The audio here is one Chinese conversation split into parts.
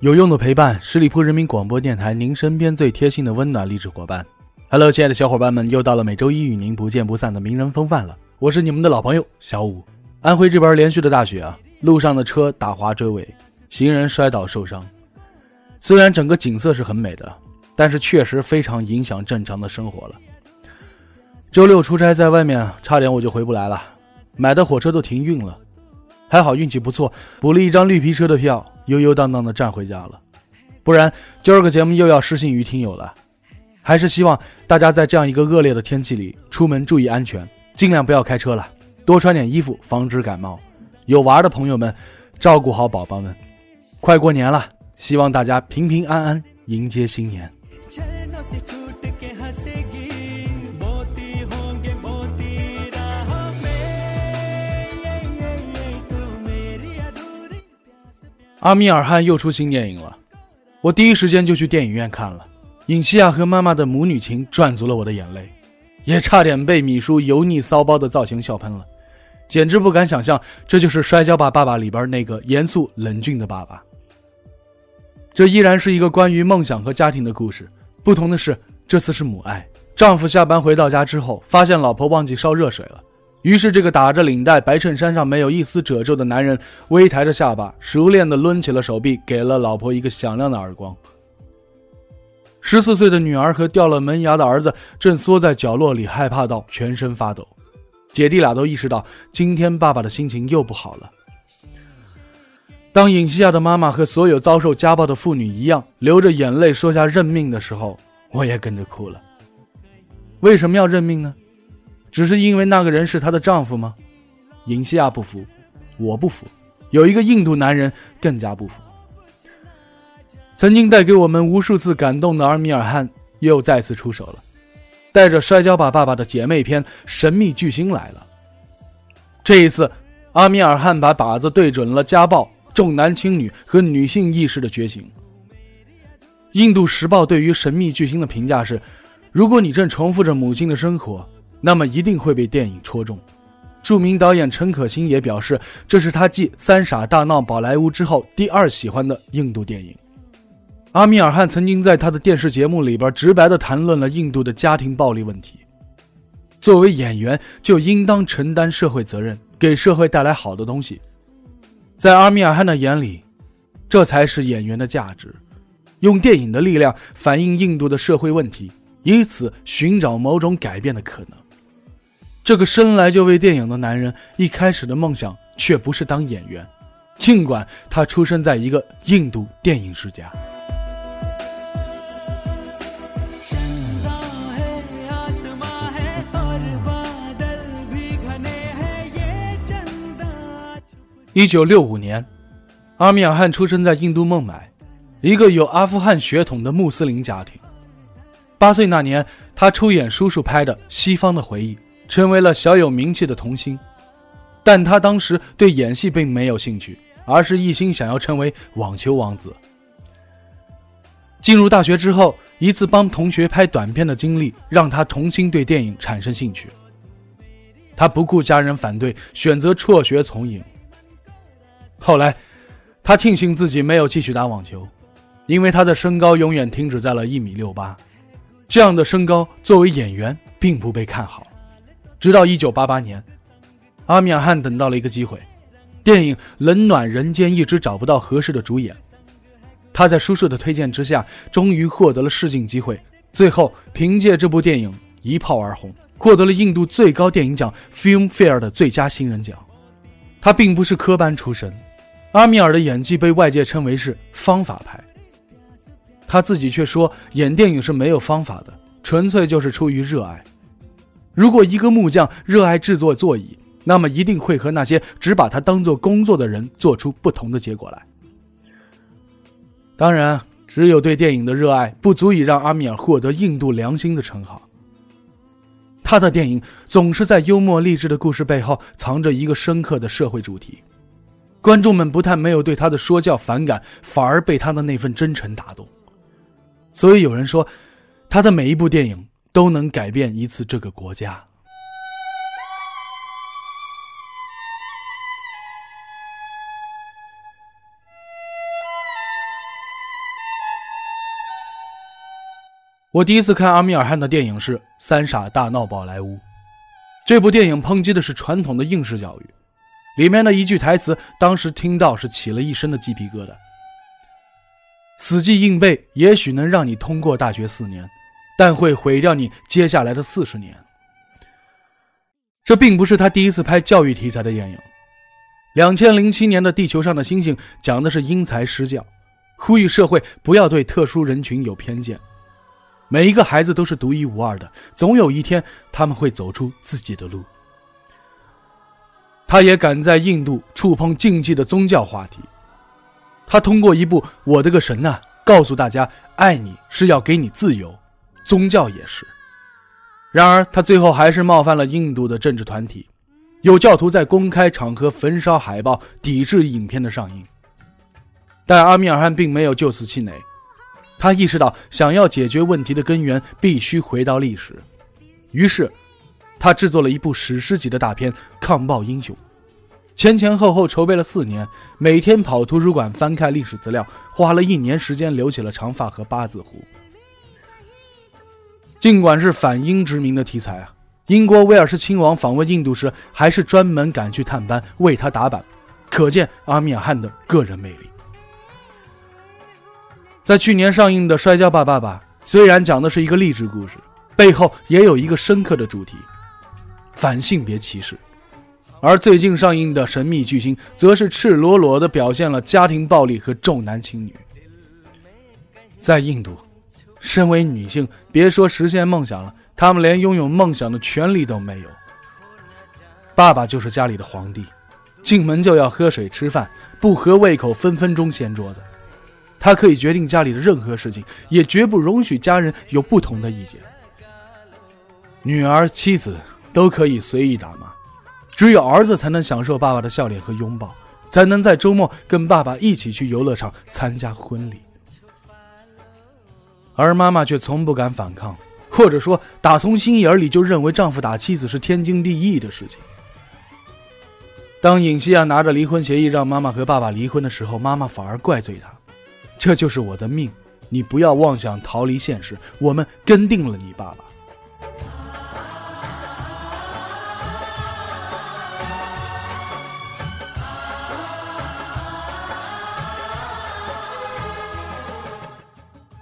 有用的陪伴，十里铺人民广播电台，您身边最贴心的温暖励志伙伴。Hello，亲爱的小伙伴们，又到了每周一与您不见不散的名人风范了。我是你们的老朋友小五。安徽这边连续的大雪啊，路上的车打滑追尾，行人摔倒受伤。虽然整个景色是很美的，但是确实非常影响正常的生活了。周六出差在外面，差点我就回不来了，买的火车都停运了。还好运气不错，补了一张绿皮车的票，悠悠荡荡的站回家了。不然今儿个节目又要失信于听友了。还是希望大家在这样一个恶劣的天气里出门注意安全，尽量不要开车了，多穿点衣服，防止感冒。有娃的朋友们，照顾好宝宝们。快过年了，希望大家平平安安迎接新年。阿米尔汗又出新电影了，我第一时间就去电影院看了。尹西亚和妈妈的母女情赚足了我的眼泪，也差点被米叔油腻骚包的造型笑喷了，简直不敢想象这就是《摔跤吧，爸爸》里边那个严肃冷峻的爸爸。这依然是一个关于梦想和家庭的故事，不同的是这次是母爱。丈夫下班回到家之后，发现老婆忘记烧热水了。于是，这个打着领带、白衬衫上没有一丝褶皱的男人，微抬着下巴，熟练地抡起了手臂，给了老婆一个响亮的耳光。十四岁的女儿和掉了门牙的儿子正缩在角落里，害怕到全身发抖。姐弟俩都意识到，今天爸爸的心情又不好了。当尹西亚的妈妈和所有遭受家暴的妇女一样，流着眼泪说下认命的时候，我也跟着哭了。为什么要认命呢？只是因为那个人是她的丈夫吗？尹西亚不服，我不服，有一个印度男人更加不服。曾经带给我们无数次感动的阿米尔汗又再次出手了，带着《摔跤吧，爸爸》的姐妹篇《神秘巨星》来了。这一次，阿米尔汗把靶子对准了家暴、重男轻女和女性意识的觉醒。印度时报对于《神秘巨星》的评价是：如果你正重复着母亲的生活。那么一定会被电影戳中。著名导演陈可辛也表示，这是他继《三傻大闹宝莱坞》之后第二喜欢的印度电影。阿米尔汗曾经在他的电视节目里边直白地谈论了印度的家庭暴力问题。作为演员，就应当承担社会责任，给社会带来好的东西。在阿米尔汗的眼里，这才是演员的价值，用电影的力量反映印度的社会问题，以此寻找某种改变的可能。这个生来就为电影的男人，一开始的梦想却不是当演员，尽管他出生在一个印度电影世家。一九六五年，阿米尔汗出生在印度孟买，一个有阿富汗血统的穆斯林家庭。八岁那年，他出演叔叔拍的《西方的回忆》。成为了小有名气的童星，但他当时对演戏并没有兴趣，而是一心想要成为网球王子。进入大学之后，一次帮同学拍短片的经历让他重新对电影产生兴趣。他不顾家人反对，选择辍学从影。后来，他庆幸自己没有继续打网球，因为他的身高永远停止在了一米六八，这样的身高作为演员并不被看好。直到一九八八年，阿米尔汗等到了一个机会，电影《冷暖人间》一直找不到合适的主演，他在叔叔的推荐之下，终于获得了试镜机会，最后凭借这部电影一炮而红，获得了印度最高电影奖 Filmfare 的最佳新人奖。他并不是科班出身，阿米尔的演技被外界称为是方法派，他自己却说演电影是没有方法的，纯粹就是出于热爱。如果一个木匠热爱制作座椅，那么一定会和那些只把它当做工作的人做出不同的结果来。当然，只有对电影的热爱不足以让阿米尔获得“印度良心”的称号。他的电影总是在幽默励志的故事背后藏着一个深刻的社会主题，观众们不但没有对他的说教反感，反而被他的那份真诚打动。所以有人说，他的每一部电影都能改变一次这个国家。我第一次看阿米尔汗的电影是《三傻大闹宝莱坞》，这部电影抨击的是传统的应试教育，里面的一句台词，当时听到是起了一身的鸡皮疙瘩。死记硬背也许能让你通过大学四年，但会毁掉你接下来的四十年。这并不是他第一次拍教育题材的电影，两千零七年的《地球上的星星》讲的是因材施教，呼吁社会不要对特殊人群有偏见。每一个孩子都是独一无二的，总有一天他们会走出自己的路。他也敢在印度触碰禁忌的宗教话题。他通过一部《我的个神呐》告诉大家，爱你是要给你自由，宗教也是。然而，他最后还是冒犯了印度的政治团体，有教徒在公开场合焚烧海报，抵制影片的上映。但阿米尔汗并没有就此气馁。他意识到，想要解决问题的根源，必须回到历史。于是，他制作了一部史诗级的大片《抗暴英雄》，前前后后筹备了四年，每天跑图书馆翻看历史资料，花了一年时间留起了长发和八字胡。尽管是反英殖民的题材啊，英国威尔士亲王访问印度时，还是专门赶去探班，为他打板，可见阿米尔汗的个人魅力。在去年上映的《摔跤吧，爸爸》，虽然讲的是一个励志故事，背后也有一个深刻的主题——反性别歧视；而最近上映的《神秘巨星》，则是赤裸裸地表现了家庭暴力和重男轻女。在印度，身为女性，别说实现梦想了，她们连拥有梦想的权利都没有。爸爸就是家里的皇帝，进门就要喝水吃饭，不合胃口分分钟掀桌子。他可以决定家里的任何事情，也绝不容许家人有不同的意见。女儿、妻子都可以随意打骂，只有儿子才能享受爸爸的笑脸和拥抱，才能在周末跟爸爸一起去游乐场参加婚礼。而妈妈却从不敢反抗，或者说，打从心眼里就认为丈夫打妻子是天经地义的事情。当尹西亚拿着离婚协议让妈妈和爸爸离婚的时候，妈妈反而怪罪她。这就是我的命，你不要妄想逃离现实。我们跟定了你爸爸。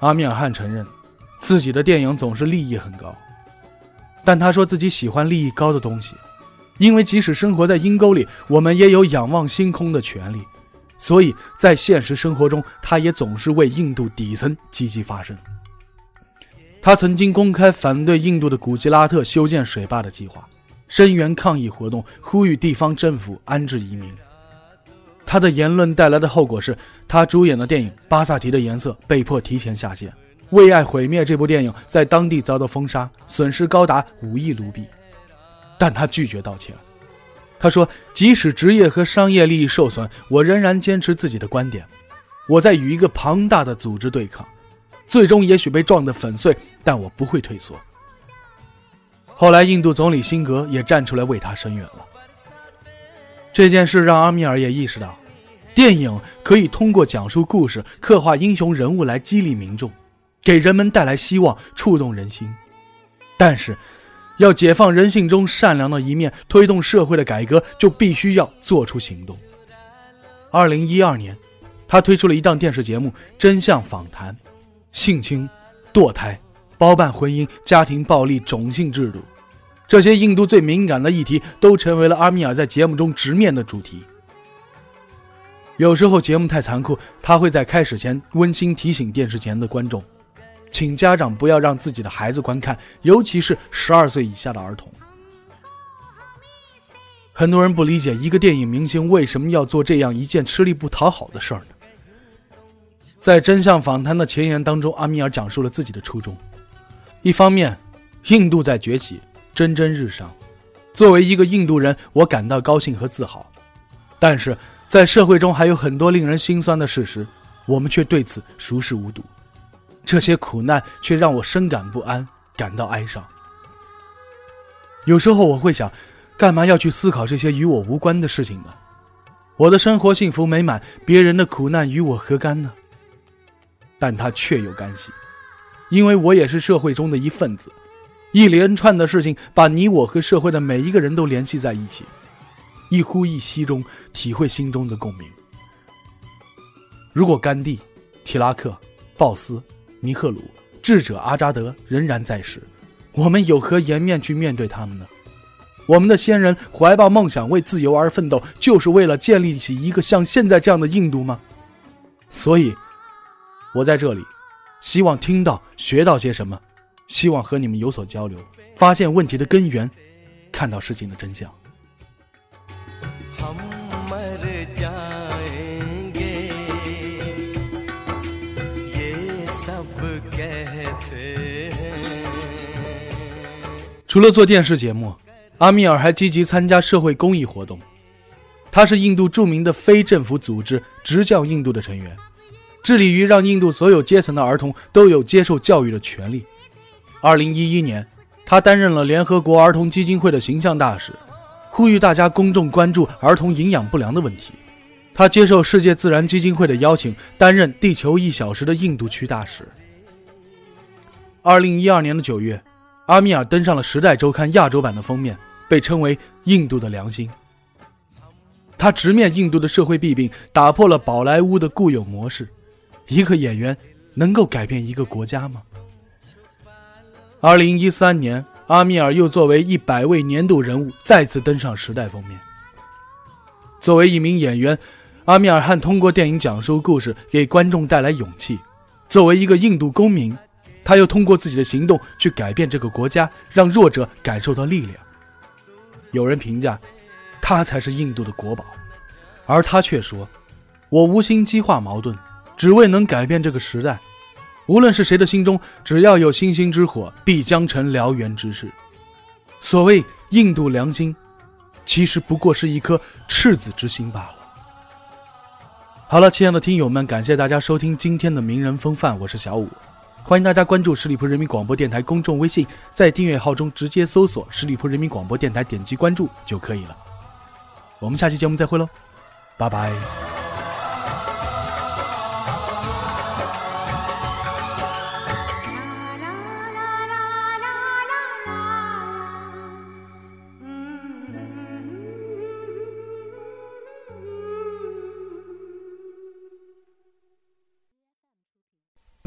阿米尔汗承认，自己的电影总是利益很高，但他说自己喜欢利益高的东西，因为即使生活在阴沟里，我们也有仰望星空的权利。所以在现实生活中，他也总是为印度底层积极发声。他曾经公开反对印度的古吉拉特修建水坝的计划，声援抗议活动，呼吁地方政府安置移民。他的言论带来的后果是，他主演的电影《巴萨提的颜色》被迫提前下线，《为爱毁灭》这部电影在当地遭到封杀，损失高达五亿卢比。但他拒绝道歉。他说：“即使职业和商业利益受损，我仍然坚持自己的观点。我在与一个庞大的组织对抗，最终也许被撞得粉碎，但我不会退缩。”后来，印度总理辛格也站出来为他声援了。这件事让阿米尔也意识到，电影可以通过讲述故事、刻画英雄人物来激励民众，给人们带来希望，触动人心。但是，要解放人性中善良的一面，推动社会的改革，就必须要做出行动。二零一二年，他推出了一档电视节目《真相访谈》，性侵、堕胎、包办婚姻、家庭暴力、种姓制度，这些印度最敏感的议题，都成为了阿米尔在节目中直面的主题。有时候节目太残酷，他会在开始前温馨提醒电视前的观众。请家长不要让自己的孩子观看，尤其是十二岁以下的儿童。很多人不理解一个电影明星为什么要做这样一件吃力不讨好的事儿呢？在真相访谈的前言当中，阿米尔讲述了自己的初衷：一方面，印度在崛起，蒸蒸日上，作为一个印度人，我感到高兴和自豪；但是在社会中还有很多令人心酸的事实，我们却对此熟视无睹。这些苦难却让我深感不安，感到哀伤。有时候我会想，干嘛要去思考这些与我无关的事情呢？我的生活幸福美满，别人的苦难与我何干呢？但他确有干系，因为我也是社会中的一份子。一连串的事情把你我和社会的每一个人都联系在一起，一呼一吸中体会心中的共鸣。如果甘地、提拉克、鲍斯。尼赫鲁、智者阿扎德仍然在世，我们有何颜面去面对他们呢？我们的先人怀抱梦想，为自由而奋斗，就是为了建立起一个像现在这样的印度吗？所以，我在这里，希望听到、学到些什么，希望和你们有所交流，发现问题的根源，看到事情的真相。除了做电视节目，阿米尔还积极参加社会公益活动。他是印度著名的非政府组织“执教印度”的成员，致力于让印度所有阶层的儿童都有接受教育的权利。二零一一年，他担任了联合国儿童基金会的形象大使，呼吁大家公众关注儿童营养不良的问题。他接受世界自然基金会的邀请，担任“地球一小时”的印度区大使。二零一二年的九月。阿米尔登上了《时代周刊》亚洲版的封面，被称为“印度的良心”。他直面印度的社会弊病，打破了宝莱坞的固有模式。一个演员能够改变一个国家吗？二零一三年，阿米尔又作为一百位年度人物再次登上《时代》封面。作为一名演员，阿米尔汗通过电影讲述故事，给观众带来勇气。作为一个印度公民。他又通过自己的行动去改变这个国家，让弱者感受到力量。有人评价，他才是印度的国宝，而他却说：“我无心激化矛盾，只为能改变这个时代。无论是谁的心中，只要有星星之火，必将成燎原之势。”所谓印度良心，其实不过是一颗赤子之心罢了。好了，亲爱的听友们，感谢大家收听今天的名人风范，我是小五。欢迎大家关注十里铺人民广播电台公众微信，在订阅号中直接搜索“十里铺人民广播电台”，点击关注就可以了。我们下期节目再会喽，拜拜。